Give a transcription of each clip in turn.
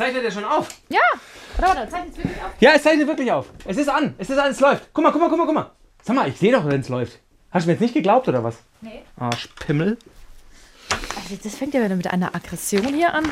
zeichnet er schon auf. Ja, warte, warte, zeichnet es wirklich auf. Ja, es zeichnet wirklich auf. Es ist an. Es ist an, es läuft. Guck mal, guck mal, guck mal, guck mal. Sag mal, ich sehe doch, wenn es läuft. Hast du mir jetzt nicht geglaubt oder was? Nee. Arschpimmel. Also das fängt ja wieder mit einer Aggression hier an.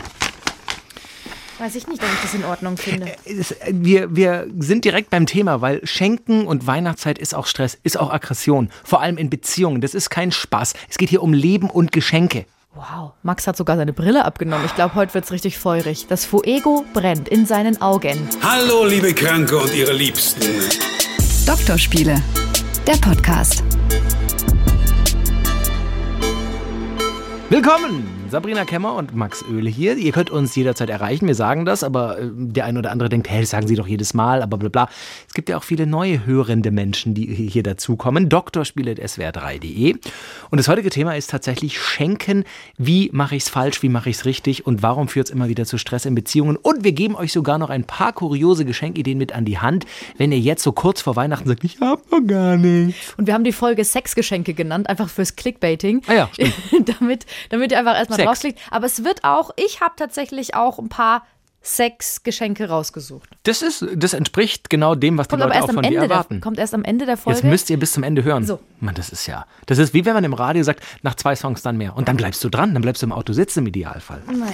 Weiß ich nicht, ob ich das in Ordnung finde. Es- Wir, wir sind direkt beim Thema, weil Schenken und Weihnachtszeit ist auch Stress, ist auch Aggression. Vor allem in Beziehungen. Das ist kein Spaß. Es geht hier um Leben und Geschenke. Wow, Max hat sogar seine Brille abgenommen. Ich glaube, heute wird's richtig feurig. Das Fuego brennt in seinen Augen. Hallo, liebe Kranke und ihre Liebsten. Doktorspiele, der Podcast. Willkommen! Sabrina Kemmer und Max Oehle hier. Ihr könnt uns jederzeit erreichen, wir sagen das, aber äh, der eine oder andere denkt, hey, das sagen sie doch jedes Mal, aber bla bla. Es gibt ja auch viele neue hörende Menschen, die hier dazukommen. Doktorspiele.swr3.de. Und das heutige Thema ist tatsächlich Schenken. Wie mache ich es falsch, wie mache ich es richtig und warum führt es immer wieder zu Stress in Beziehungen? Und wir geben euch sogar noch ein paar kuriose Geschenkideen mit an die Hand, wenn ihr jetzt so kurz vor Weihnachten sagt, ich hab noch gar nichts. Und wir haben die Folge Sexgeschenke genannt, einfach fürs Clickbaiting. Ah ja, damit, damit ihr einfach erstmal Sex. draufklickt. Aber es wird auch, ich habe tatsächlich auch ein paar Sexgeschenke rausgesucht. Das, ist, das entspricht genau dem, was die Kommt aber Leute erst auch am von dir Ende der, erwarten. kommt erst am Ende der Folge. Jetzt müsst ihr bis zum Ende hören. So. Mann, das ist ja. Das ist wie wenn man im Radio sagt, nach zwei Songs dann mehr. Und dann bleibst du dran, dann bleibst du im Auto sitzen im Idealfall. naja,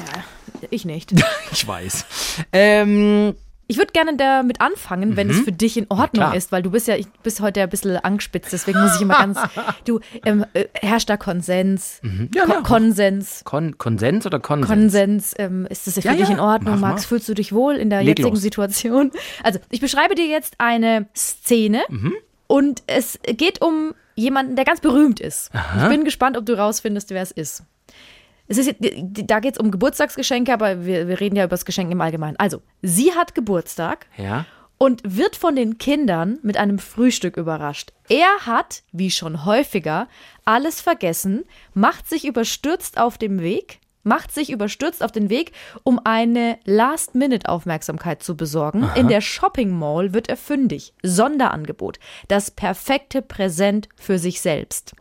ich nicht. Ich weiß. Ähm, Ich würde gerne damit anfangen, wenn es für dich in Ordnung Mhm. ist, weil du bist ja, ich bist heute ein bisschen angespitzt, deswegen muss ich immer ganz, du, ähm, äh, herrscht da Konsens, Mhm. Ja, Ko ja. Konsens, Kon Konsens oder Konsens? Konsens, ähm, ist das für Ja, dich in Ordnung, mach Max? mal. Fühlst du dich wohl in der Leg jetzigen los. Situation? Also, ich beschreibe dir jetzt eine Szene Mhm. und es geht um jemanden, der ganz berühmt ist. Ich bin gespannt, ob du rausfindest, wer es ist. Es ist, da geht es um Geburtstagsgeschenke, aber wir, wir reden ja über das Geschenk im Allgemeinen. Also, sie hat Geburtstag Ja. und wird von den Kindern mit einem Frühstück überrascht. Er hat, wie schon häufiger, alles vergessen, macht sich überstürzt auf dem Weg, macht sich überstürzt auf den Weg, um eine Last-Minute-Aufmerksamkeit zu besorgen. In der Shopping Mall wird er fündig. Sonderangebot. Das perfekte Präsent für sich selbst.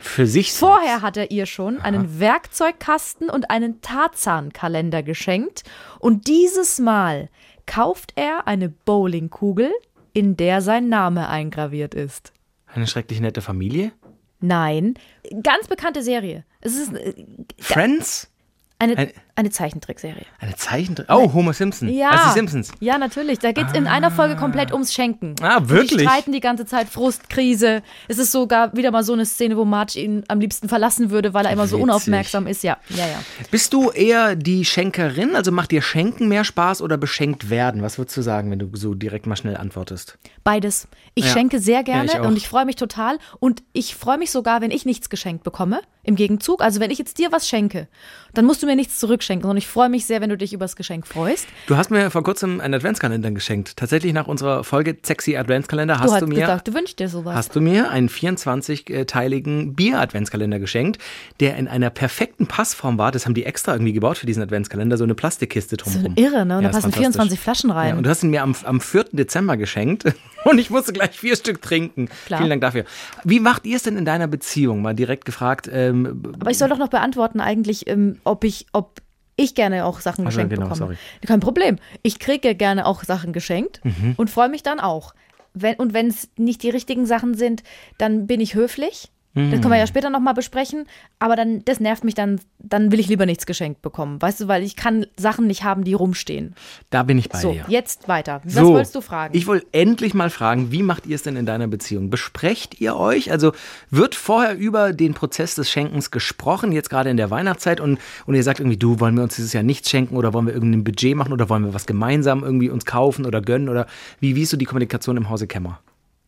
Für sich. Vorher hat er ihr schon einen Werkzeugkasten und einen Tarzan-Kalender geschenkt. Und dieses Mal kauft er eine Bowlingkugel, in der sein Name eingraviert ist. Eine schrecklich nette Familie. Nein, ganz bekannte Serie. Es ist äh, Friends? eine, Ein- eine Zeichentrickserie. Eine Zeichentrick. Oh, Homer Simpson. Ja. Ist die Simpsons. Ja, natürlich. Da geht es in einer Folge komplett ums Schenken. Ah, Und wirklich? Die streiten die ganze Zeit, Frustkrise. Es ist sogar wieder mal so eine Szene, wo Marge ihn am liebsten verlassen würde, weil er immer so Witzig. unaufmerksam ist. Ja, ja, ja. Bist du eher die Schenkerin? Also macht dir Schenken mehr Spaß oder beschenkt werden? Was würdest du sagen, wenn du so direkt mal schnell antwortest? Beides. Ich Ja. schenke sehr gerne Ja, ich und ich freue mich total. Und ich freue mich sogar, wenn ich nichts geschenkt bekomme. Im Gegenzug. Also wenn ich jetzt dir was schenke, dann musst du mir nichts zurückschenken. Und ich freue mich sehr, wenn du dich über das Geschenk freust. Du hast mir vor kurzem einen Adventskalender geschenkt. Tatsächlich nach unserer Folge Sexy Adventskalender hast du du, hast mir gesagt, du wünschst dir sowas. hast du mir einen 24-teiligen Bier-Adventskalender geschenkt, der in einer perfekten Passform war. Das haben die extra irgendwie gebaut für diesen Adventskalender, so eine Plastikkiste drumherum. irre, ne? Und da ist passen fantastisch. 24 Flaschen rein. Ja, und du hast ihn mir am, am 4. Dezember geschenkt und ich musste gleich vier Stück trinken. Klar. Vielen Dank dafür. Wie macht ihr es denn in deiner Beziehung? Mal direkt gefragt. Ähm, Aber ich soll doch noch beantworten eigentlich, ähm, ob ich, ob ich gerne auch Sachen Ach so, geschenkt genau, bekomme. sorry. Kein Problem. Ich kriege gerne auch Sachen geschenkt Mhm. und freue mich dann auch. Wenn, und wenn es nicht die richtigen Sachen sind, dann bin ich höflich. Das können wir Mhm. ja später nochmal besprechen. Aber dann, das nervt mich dann, dann will ich lieber nichts geschenkt bekommen. Weißt du, weil ich kann Sachen nicht haben, die rumstehen. da bin ich bei so, dir. jetzt weiter. Was So, wolltest du fragen? Ich wollte endlich mal fragen, wie macht ihr es denn in deiner Beziehung? Besprecht ihr euch? Also wird vorher über den Prozess des Schenkens gesprochen, jetzt gerade in der Weihnachtszeit und, und ihr sagt irgendwie, du, wollen wir uns dieses Jahr nichts schenken oder wollen wir irgendein Budget machen oder wollen wir was gemeinsam irgendwie uns kaufen oder gönnen oder wie, wie ist so die Kommunikation im Hause Kämmer?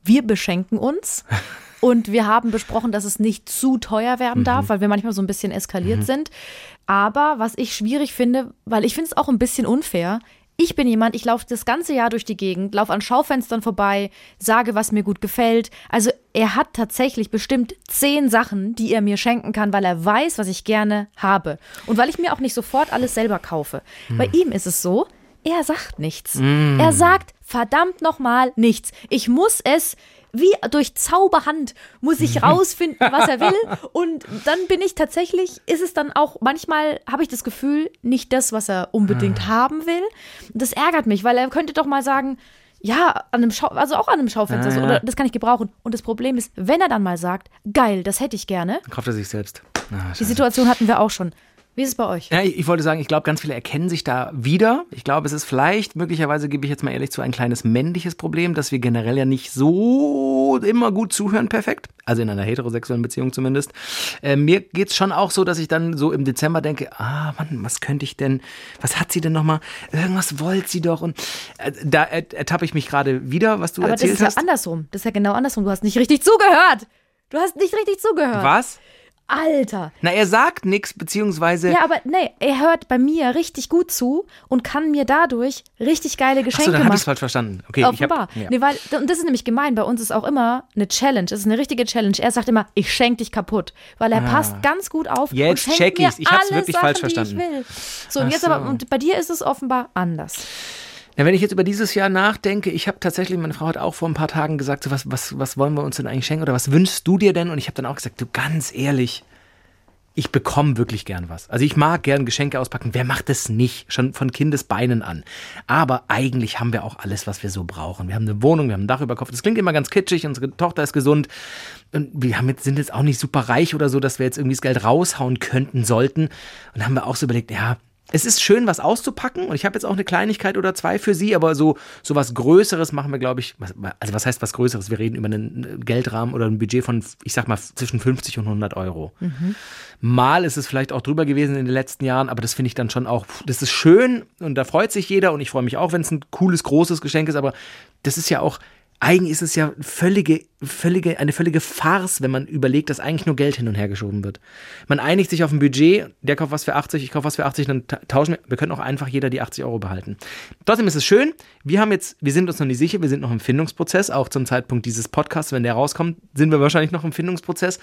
wir beschenken uns. Und wir haben besprochen, dass es nicht zu teuer werden darf, weil wir manchmal so ein bisschen eskaliert sind. Aber was ich schwierig finde, weil ich finde es auch ein bisschen unfair. Ich bin jemand, ich laufe das ganze Jahr durch die Gegend, laufe an Schaufenstern vorbei, sage, was mir gut gefällt. Also er hat tatsächlich bestimmt zehn Sachen, die er mir schenken kann, weil er weiß, was ich gerne habe. Und weil ich mir auch nicht sofort alles selber kaufe. Bei ihm ist es so, er sagt nichts. Mm. Er sagt verdammt nochmal nichts. Ich muss es wie durch Zauberhand muss ich rausfinden, was er will. Und dann bin ich tatsächlich, ist es dann auch, manchmal habe ich das Gefühl, nicht das, was er unbedingt Ah. haben will. Und das ärgert mich, weil er könnte doch mal sagen, ja, an einem Schau also auch an einem Schaufenster, Ja, so, ja. oder das kann ich gebrauchen. Und das Problem ist, wenn er dann mal sagt, geil, das hätte ich gerne, Kauft er sich selbst. Ah, die. Situation hatten wir auch schon. Wie ist es bei euch? Ja, ich, ich wollte sagen, ich glaube, ganz viele erkennen sich da wieder. Ich glaube, es ist vielleicht, möglicherweise gebe ich jetzt mal ehrlich zu, ein kleines männliches Problem, dass wir generell ja nicht so immer gut zuhören, perfekt. Also in einer heterosexuellen Beziehung zumindest. Äh, mir geht's schon auch so, dass ich dann so im Dezember denke, ah Mann, was könnte ich denn, was hat sie denn nochmal? Irgendwas wollte sie doch. Und äh, da er- ertappe ich mich gerade wieder, was du Aber das erzählt ist ja hast. andersrum. Das ist ja genau andersrum. Du hast nicht richtig zugehört. Du hast nicht richtig zugehört. Was? Alter. Na, er sagt nichts, beziehungsweise. Ja, aber nee, er hört bei mir richtig gut zu und kann mir dadurch richtig geile Geschenke Achso, dann habe ich machen. es falsch verstanden. Okay, Offenbar. ich hab, ja. Nee, weil, und das ist nämlich gemein. Bei uns ist auch immer eine Challenge. Es ist eine richtige Challenge. Er sagt immer, ich schenk dich kaputt. Weil er passt ganz gut auf. Ah. Jetzt check ich's. Ich hab's wirklich Sachen, falsch ich verstanden. will. So, und Ach jetzt so. aber, und bei dir ist es offenbar anders. Ja, wenn ich jetzt über dieses Jahr nachdenke, ich habe tatsächlich, meine Frau hat auch vor ein paar Tagen gesagt, so, was, was, was wollen wir uns denn eigentlich schenken oder was wünschst du dir denn? Und ich habe dann auch gesagt, du ganz ehrlich, ich bekomme wirklich gern was. Also ich mag gern Geschenke auspacken. Wer macht das nicht? Schon von Kindesbeinen an. Aber eigentlich haben wir auch alles, was wir so brauchen. Wir haben eine Wohnung, wir haben ein Dach über Kopf. Das klingt immer ganz kitschig, unsere Tochter ist gesund. Und wir haben jetzt, sind jetzt auch nicht super reich oder so, dass wir jetzt irgendwie das Geld raushauen könnten, sollten. Und dann haben wir auch so überlegt, ja, es ist schön, was auszupacken und ich habe jetzt auch eine Kleinigkeit oder zwei für Sie, aber so, so was Größeres machen wir, glaube ich, was, also was heißt was Größeres? Wir reden über einen Geldrahmen oder ein Budget von, ich sag mal, zwischen 50 und 100 Euro. Mal ist es vielleicht auch drüber gewesen in den letzten Jahren, aber das finde ich dann schon auch, das ist schön und da freut sich jeder und ich freue mich auch, wenn es ein cooles, großes Geschenk ist, aber das ist ja auch, eigentlich ist es ja völlige, völlige, eine völlige Farce, wenn man überlegt, dass eigentlich nur Geld hin und her geschoben wird. Man einigt sich auf ein Budget, der kauft was für 80, ich kaufe was für 80, dann ta- tauschen wir. Wir können auch einfach jeder die 80 Euro behalten. Trotzdem ist es schön. Wir haben jetzt, wir sind uns noch nicht sicher, wir sind noch im Findungsprozess, auch zum Zeitpunkt dieses Podcasts, wenn der rauskommt, sind wir wahrscheinlich noch im Findungsprozess,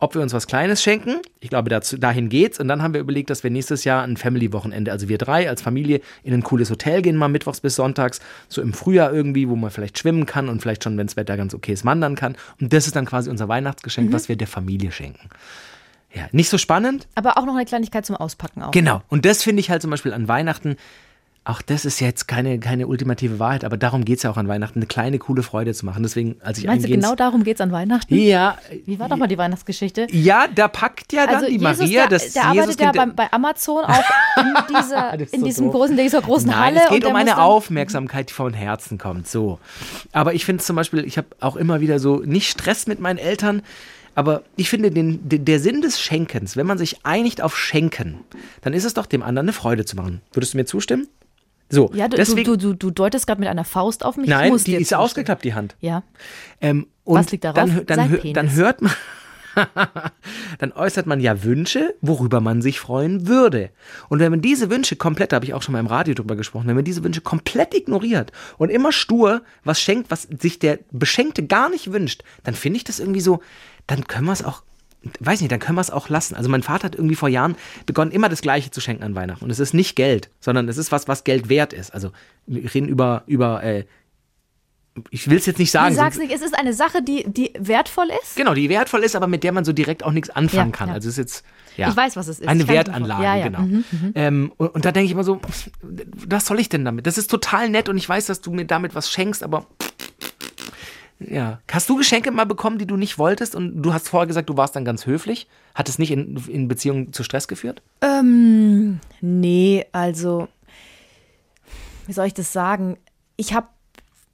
ob wir uns was Kleines schenken. Ich glaube, dazu, dahin geht's. Und dann haben wir überlegt, dass wir nächstes Jahr ein Family-Wochenende, also wir drei als Familie, in ein cooles Hotel gehen, mal mittwochs bis sonntags, so im Frühjahr irgendwie, wo man vielleicht schwimmen kann und vielleicht schon, wenn das Wetter ganz okay ist, wandern kann. Und das ist dann quasi unser Weihnachtsgeschenk, was wir der Familie schenken. Ja, nicht so spannend? Aber auch noch eine Kleinigkeit zum Auspacken auch. Genau. Und das finde ich halt zum Beispiel an Weihnachten, auch das ist jetzt keine, keine ultimative Wahrheit, aber darum geht es ja auch an Weihnachten, eine kleine, coole Freude zu machen. Deswegen, als ich Meinst du, genau darum geht es an Weihnachten? Ja, Wie war doch mal die Weihnachtsgeschichte? ja, da packt ja dann Also die Jesus, Maria der, das der arbeitet ja bei, bei Amazon auch in, dieser, in so diesem doof. großen, dieser großen Nein, Halle. es geht der um eine Aufmerksamkeit, die von Herzen kommt. So. Aber ich finde zum Beispiel, ich habe auch immer wieder so nicht Stress mit meinen Eltern, aber ich finde den, den, der Sinn des Schenkens, wenn man sich einigt auf Schenken, dann ist es doch dem anderen eine Freude zu machen. Würdest du mir zustimmen? So, Ja, du, deswegen, du, du, du deutest gerade mit einer Faust auf mich. Ich nein, die ist ausgeklappt, die Hand. Ja. Ähm, und Was liegt darauf? Dann, dann, Penis. dann hört man, dann äußert man ja Wünsche, worüber man sich freuen würde. Und wenn man diese Wünsche komplett, da habe ich auch schon mal im Radio drüber gesprochen, wenn man diese Wünsche komplett ignoriert und immer stur was schenkt, was sich der Beschenkte gar nicht wünscht, dann finde ich das irgendwie so, dann können wir es auch weiß nicht, dann können wir es auch lassen. Also mein Vater hat irgendwie vor Jahren begonnen, immer das Gleiche zu schenken an Weihnachten. Und es ist nicht Geld, sondern es ist was, was Geld wert ist. Also wir reden über, über äh, ich will es jetzt nicht sagen. Du sagst nicht, es ist eine Sache, die, die wertvoll ist. Genau, die wertvoll ist, aber mit der man so direkt auch nichts anfangen Ja, kann. ja. Also es ist jetzt ja, Ich weiß, was es ist. Eine Wertanlage, ja, genau. Mhm, Ähm, und, und da denke ich immer so, was soll ich denn damit? Das ist total nett und ich weiß, dass du mir damit was schenkst, aber ja. Hast du Geschenke mal bekommen, die du nicht wolltest und du hast vorher gesagt, du warst dann ganz höflich? Hat es nicht in, in Beziehung zu Stress geführt? Ähm, nee, also, wie soll ich das sagen? Ich habe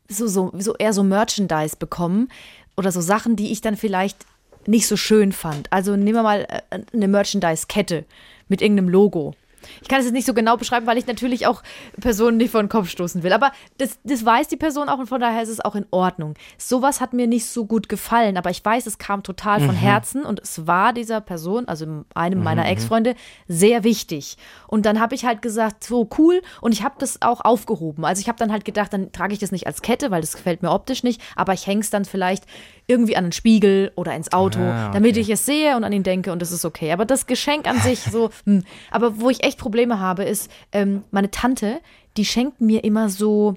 so, so, so eher so Merchandise bekommen oder so Sachen, die ich dann vielleicht nicht so schön fand. Also nehmen wir mal äh, eine Merchandise-Kette mit irgendeinem Logo. Ich kann es jetzt nicht so genau beschreiben, weil ich natürlich auch Personen nicht vor den Kopf stoßen will. Aber das, das weiß die Person auch und von daher ist es auch in Ordnung. Sowas hat mir nicht so gut gefallen, aber ich weiß, es kam total von Herzen und es war dieser Person, also einem meiner Ex-Freunde, sehr wichtig. Und dann habe ich halt gesagt, so cool und ich habe das auch aufgehoben. Also ich habe dann halt gedacht, dann trage ich das nicht als Kette, weil das gefällt mir optisch nicht, aber ich hänge es dann vielleicht irgendwie an den Spiegel oder ins Auto, Ah, damit okay. ich es sehe und an ihn denke und das ist okay. Aber das Geschenk an sich so, hm. aber wo ich echt Probleme habe, ist ähm, meine Tante, die schenken mir immer so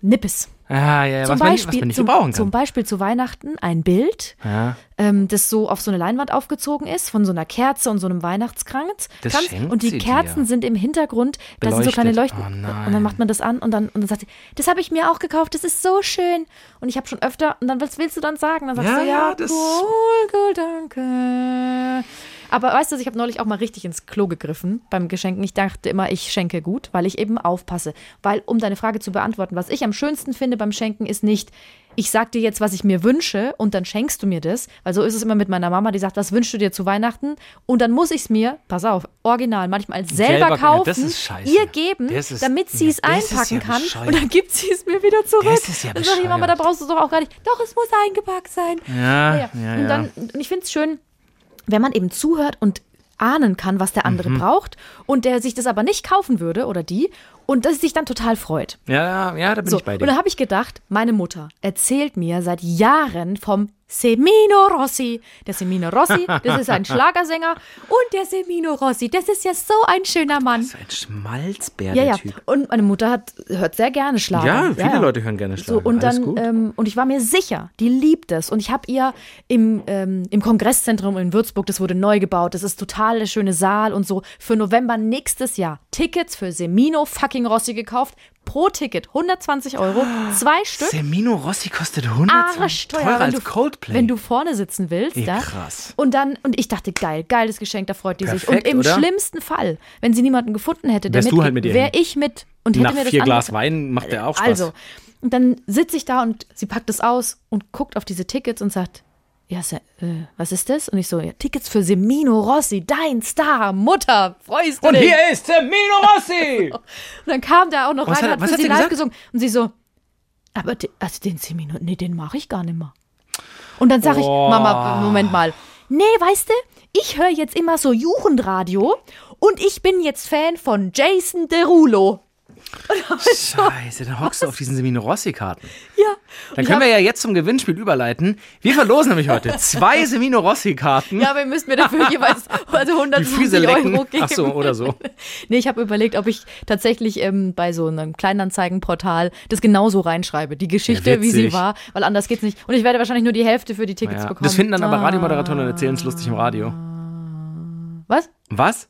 Nippes. Ah, ja, ja, Zum was, man, Beispiel, was man nicht zum, gebrauchen kann. zum Beispiel zu Weihnachten ein Bild, ja. ähm, das so auf so eine Leinwand aufgezogen ist, von so einer Kerze und so einem Weihnachtskranz. Das Kranz. und die Kerzen dir. sind im Hintergrund, da sind so kleine. Leuchten. Oh und dann macht man das an und dann, und dann sagt sie, das habe ich mir auch gekauft, das ist so schön. Und ich habe schon öfter, und dann was willst du dann sagen? Dann sagst Ja, du, ja, ja, das- cool, cool, danke. Aber weißt du, ich habe neulich auch mal richtig ins Klo gegriffen beim Geschenken. Ich dachte immer, ich schenke gut, weil ich eben aufpasse. Weil, um deine Frage zu beantworten, was ich am schönsten finde beim Schenken, ist nicht, ich sag dir jetzt, was ich mir wünsche und dann schenkst du mir das. Weil so ist es immer mit meiner Mama, die sagt, was wünschst du dir zu Weihnachten? Und dann muss ich es mir, pass auf, original, manchmal selber, Selber- kaufen, das ist scheiße. ihr geben, ist- damit sie es einpacken ja kann und dann gibt sie es mir wieder zurück. Das ist ja dann sag ich, Mama, da brauchst du es doch auch gar nicht. Doch, es muss eingepackt sein. Ja, Ja, ja, und dann, und ich finde es schön, wenn man eben zuhört und ahnen kann, was der Mhm. andere braucht und der sich das aber nicht kaufen würde oder die und das sich dann total freut. ja, ja, da bin So, ich bei und dir. da habe ich gedacht, meine Mutter erzählt mir seit Jahren vom Semino Rossi. Der Semino Rossi, das ist ein Schlagersänger und der Semino Rossi, das ist ja so ein schöner Mann. so ein Schmalzbär, Ja, ja. Typ. Und meine Mutter hat, hört sehr gerne Schlager. Ja, viele Leute hören gerne So, Schlager. und Alles dann, ähm, und ich war mir sicher, die liebt es. Und ich habe ihr im, ähm, im Kongresszentrum in Würzburg, das wurde neu gebaut, das ist total der schöne Saal und so, für November nächstes Jahr Tickets für Semino fucking Rossi gekauft. Pro Ticket 120 Euro, zwei Stück. Semino Rossi kostet 120 Arschteuer, teurer wenn als du, Coldplay. wenn du vorne sitzen willst. Ja, krass. Und dann, und ich dachte, geil, geiles Geschenk, da freut die sich. Perfekt, Und im oder? schlimmsten Fall, wenn sie niemanden gefunden hätte, der mitgeht, halt mit wäre ich mit und hätte Nach mir das vier Glas Wein macht der auch Spaß. Also, und dann sitze ich da und sie packt es aus und guckt auf diese Tickets und sagt, ja, äh, was ist das? Und ich so, ja, Tickets für Semino Rossi, dein Star, Mutter, freust du und dich? hier ist Semino Rossi! Und dann kam der auch noch Was rein, hat- hat, für sie live gesagt? gesungen. Und sie so, aber de, also den Semino, nee, den mache ich gar nicht mehr. Und dann sage ich, Oh. Mama, Moment mal. Nee, weißt du, ich höre jetzt immer so Jugendradio und ich bin jetzt Fan von Jason Derulo. Scheiße, dann hockst du auf diesen Semino Rossi-Karten. Ja. Dann können wir ja jetzt zum Gewinnspiel überleiten. Wir verlosen nämlich heute zwei Semino Rossi-Karten. Ja, aber ihr müsst mir dafür jeweils also 150 Füße lecken. Euro geben. Ach so, oder so. Nee, ich habe überlegt, ob ich tatsächlich ähm, bei so einem Kleinanzeigenportal das genauso reinschreibe. Die Geschichte, Ja, wie sie war, weil anders geht's nicht. Und ich werde wahrscheinlich nur die Hälfte für die Tickets Ja. bekommen. Das finden dann aber Ah. Radiomoderatoren und erzählen es lustig im Radio. Was? Was?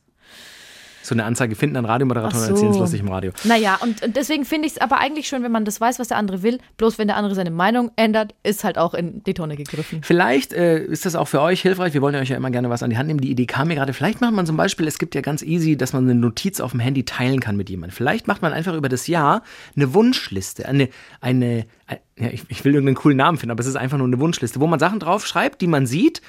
So eine Anzeige finden dann Radiomoderatoren Ach und erzählen es so. lustig im Radio. Naja, und, und deswegen finde ich es aber eigentlich schön, wenn man das weiß, was der andere will. Bloß wenn der andere seine Meinung ändert, ist halt auch in die Tonne gegriffen. Vielleicht äh, ist das auch für euch hilfreich. Wir wollen euch ja immer gerne was an die Hand nehmen. Die Idee kam mir gerade. Vielleicht macht man zum Beispiel, es gibt ja ganz easy, dass man eine Notiz auf dem Handy teilen kann mit jemandem. Vielleicht macht man einfach über das Jahr eine Wunschliste. Eine, eine, ein- ja, ich, ich will irgendeinen coolen Namen finden, aber es ist einfach nur eine Wunschliste, wo man Sachen draufschreibt, die man sieht, äh,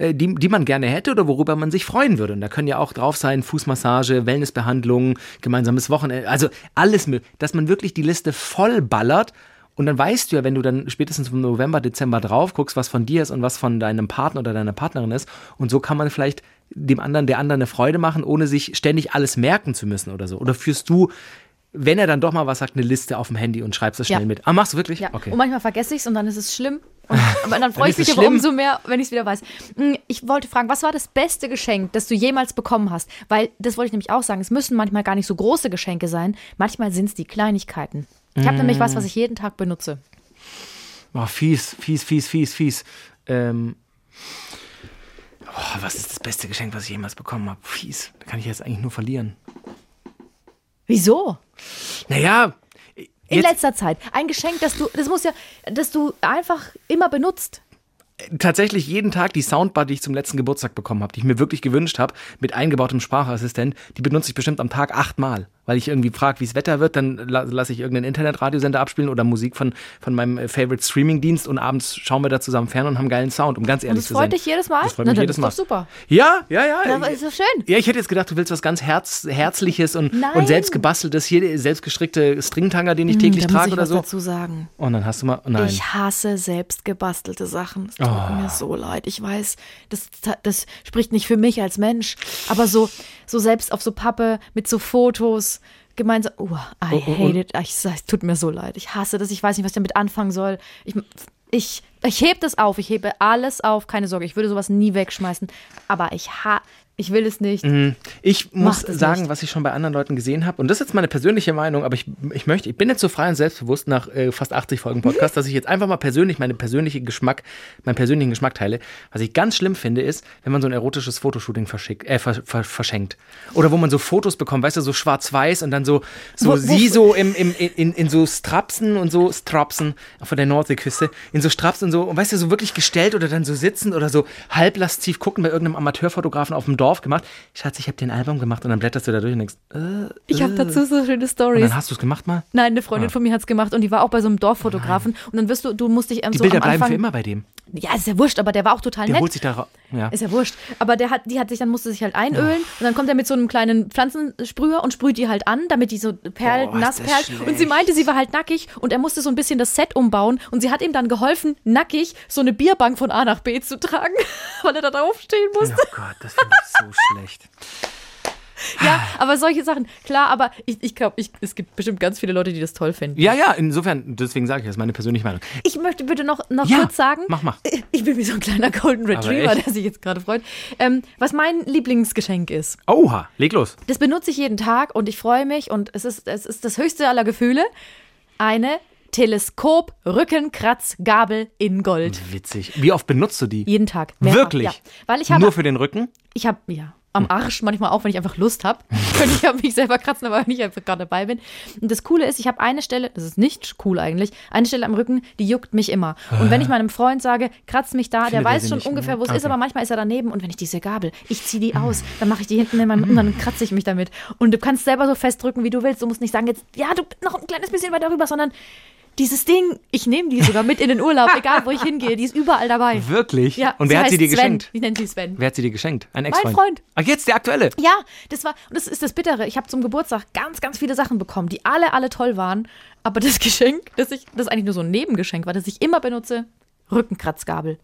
die, die man gerne hätte oder worüber man sich freuen würde. Und da können ja auch drauf sein, Fußmassage, Wellnessbehandlung, gemeinsames Wochenende, also alles, dass man wirklich die Liste voll ballert und dann weißt du ja, wenn du dann spätestens im November, Dezember drauf guckst, was von dir ist und was von deinem Partner oder deiner Partnerin ist. Und so kann man vielleicht dem anderen, der anderen eine Freude machen, ohne sich ständig alles merken zu müssen oder so. Oder führst du, wenn er dann doch mal was sagt, eine Liste auf dem Handy und schreibst das schnell Ja. mit. Ah, machst du wirklich? Ja. Okay. Und manchmal vergesse ich es und dann ist es schlimm. Und, aber dann freue ich mich aber umso mehr, wenn ich es wieder weiß. Hm, Ich wollte fragen, was war das beste Geschenk, das du jemals bekommen hast? Weil, das wollte ich nämlich auch sagen, es müssen manchmal gar nicht so große Geschenke sein. Manchmal sind es die Kleinigkeiten. Ich habe nämlich was, was ich jeden Tag benutze. Oh, fies, fies, fies, fies, fies. Ähm, oh, was ist das beste Geschenk, was ich jemals bekommen habe? Fies. Da kann ich jetzt eigentlich nur verlieren. Wieso? Naja, In letzter Zeit. Ein Geschenk, das du, das muss ja, das du einfach immer benutzt. tatsächlich jeden Tag die Soundbar, die ich zum letzten Geburtstag bekommen habe, die ich mir wirklich gewünscht habe, mit eingebautem Sprachassistent, die benutze ich bestimmt am Tag achtmal. Weil ich irgendwie frage, wie es Wetter wird, dann la lasse ich irgendeinen Internetradiosender abspielen oder Musik von, von meinem äh, Favorite Streaming-Dienst und abends schauen wir da zusammen fern und haben geilen Sound, um ganz ehrlich das zu sein. freut dich jedes Mal? Das freut Na, mich jedes ist Mal. doch super. Ja, ja, ja. Aber ist doch schön. Ja, ich hätte jetzt gedacht, du willst was ganz Herz, Herzliches und, Nein. und selbstgebasteltes, hier selbstgestrickte Stringtanger, den ich täglich Hm, da muss trage ich oder was so. dazu sagen. Und dann hast du mal, nein. Ich hasse selbst gebastelte Sachen. Es tut Oh. mir so leid. Ich weiß, das, das spricht nicht für mich als Mensch. Aber so, so selbst auf so Pappe mit so Fotos gemeinsam. Oh, I Oh, oh, hate it. Ich, es tut mir so leid. Ich hasse das. Ich weiß nicht, was ich damit anfangen soll. Ich, ich, ich hebe das auf. Ich hebe alles auf. Keine Sorge. Ich würde sowas nie wegschmeißen. Aber ich ha ich will es nicht. Ich muss sagen, nicht. was ich schon bei anderen Leuten gesehen habe, und das ist jetzt meine persönliche Meinung, aber ich, ich möchte, ich bin jetzt so frei und selbstbewusst nach äh, fast 80 Folgen Podcast, dass ich jetzt einfach mal persönlich meine persönliche Geschmack, meinen persönlichen Geschmack teile. Was ich ganz schlimm finde, ist, wenn man so ein erotisches Fotoshooting verschickt, äh, ver, ver, verschenkt. Oder wo man so Fotos bekommt, weißt du, so schwarz-weiß und dann so, so Wo- wo- sie so im, im, in, in so Strapsen und so Strapsen von der Nordseeküste, in so Strapsen und so, und weißt du, so wirklich gestellt oder dann so sitzen oder so halblastiv gucken bei irgendeinem Amateurfotografen auf dem Dorf gemacht. Schatz, ich habe dir ein Album gemacht und dann blätterst du da durch und denkst, äh, Ich habe dazu so schöne und Stories. dann hast du es gemacht mal. Nein, eine Freundin von mir hat's gemacht und die war auch bei so einem Dorffotografen. Und dann wirst du, du musst dich ähm, Die so Bilder am bleiben Anfang, für immer bei dem. Ja, ist ja wurscht, aber der war auch total Der nett. holt sich da ja. Ist ja wurscht. Aber der hat, die hat sich dann musste sich halt einölen und dann kommt er mit so einem kleinen Pflanzensprüher und sprüht die halt an, damit die so perlt, ist nass perlt. Und sie meinte, sie war halt nackig und er musste so ein bisschen das Set umbauen und sie hat ihm dann geholfen, nackig so eine Bierbank von A nach B zu tragen, weil er da draufstehen musste. Oh Gott, das finde ich so schlecht. Ja, aber solche Sachen, klar, aber ich, ich glaube, es gibt bestimmt ganz viele Leute, die das toll finden. Ja, ja, insofern, deswegen sage ich, das ist meine persönliche Meinung. Ich möchte bitte noch, noch Ja, kurz sagen. mach, mach. Ich bin wie so ein kleiner Golden Retriever, der sich jetzt gerade freut. Ähm, was mein Lieblingsgeschenk ist. Oha, leg los. Das benutze ich jeden Tag und ich freue mich und es ist, es ist das höchste aller Gefühle. Eine Teleskop-Rückenkratzgabel in Gold. Witzig. Wie oft benutzt du die? Jeden Tag. Mehrfach, Wirklich? Ja. Weil ich habe, Nur für den Rücken? ich habe, ja, am Arsch manchmal auch, wenn ich einfach Lust habe. Könnte ich ja mich selber kratzen, aber wenn ich einfach gerade dabei bin. Und das Coole ist, ich habe eine Stelle, das ist nicht cool eigentlich, eine Stelle am Rücken, die juckt mich immer. Und wenn ich meinem Freund sage, kratz mich da, der Findet er weiß schon nicht, ungefähr, wo es ne? ist, Okay. aber manchmal ist er daneben. Und wenn ich diese Gabel, ich ziehe die aus, dann mache ich die hinten in meinem und dann kratze ich mich damit. Und du kannst selber so festdrücken, wie du willst. Du musst nicht sagen, jetzt, ja, du noch ein kleines bisschen weiter rüber, sondern dieses Ding, ich nehme die sogar mit in den Urlaub, egal wo ich hingehe, die ist überall dabei. Wirklich? Ja, Und wer hat sie dir Sven. geschenkt? Ich nenne sie Sven. Wer hat sie dir geschenkt? Ein Ex-Freund? Freund. Ach, jetzt der aktuelle. Ja, das war, und das ist das Bittere. Ich habe zum Geburtstag ganz, ganz viele Sachen bekommen, die alle, alle toll waren. Aber das Geschenk, das ich, das eigentlich nur so ein Nebengeschenk war, das ich immer benutze, Rückenkratzgabel.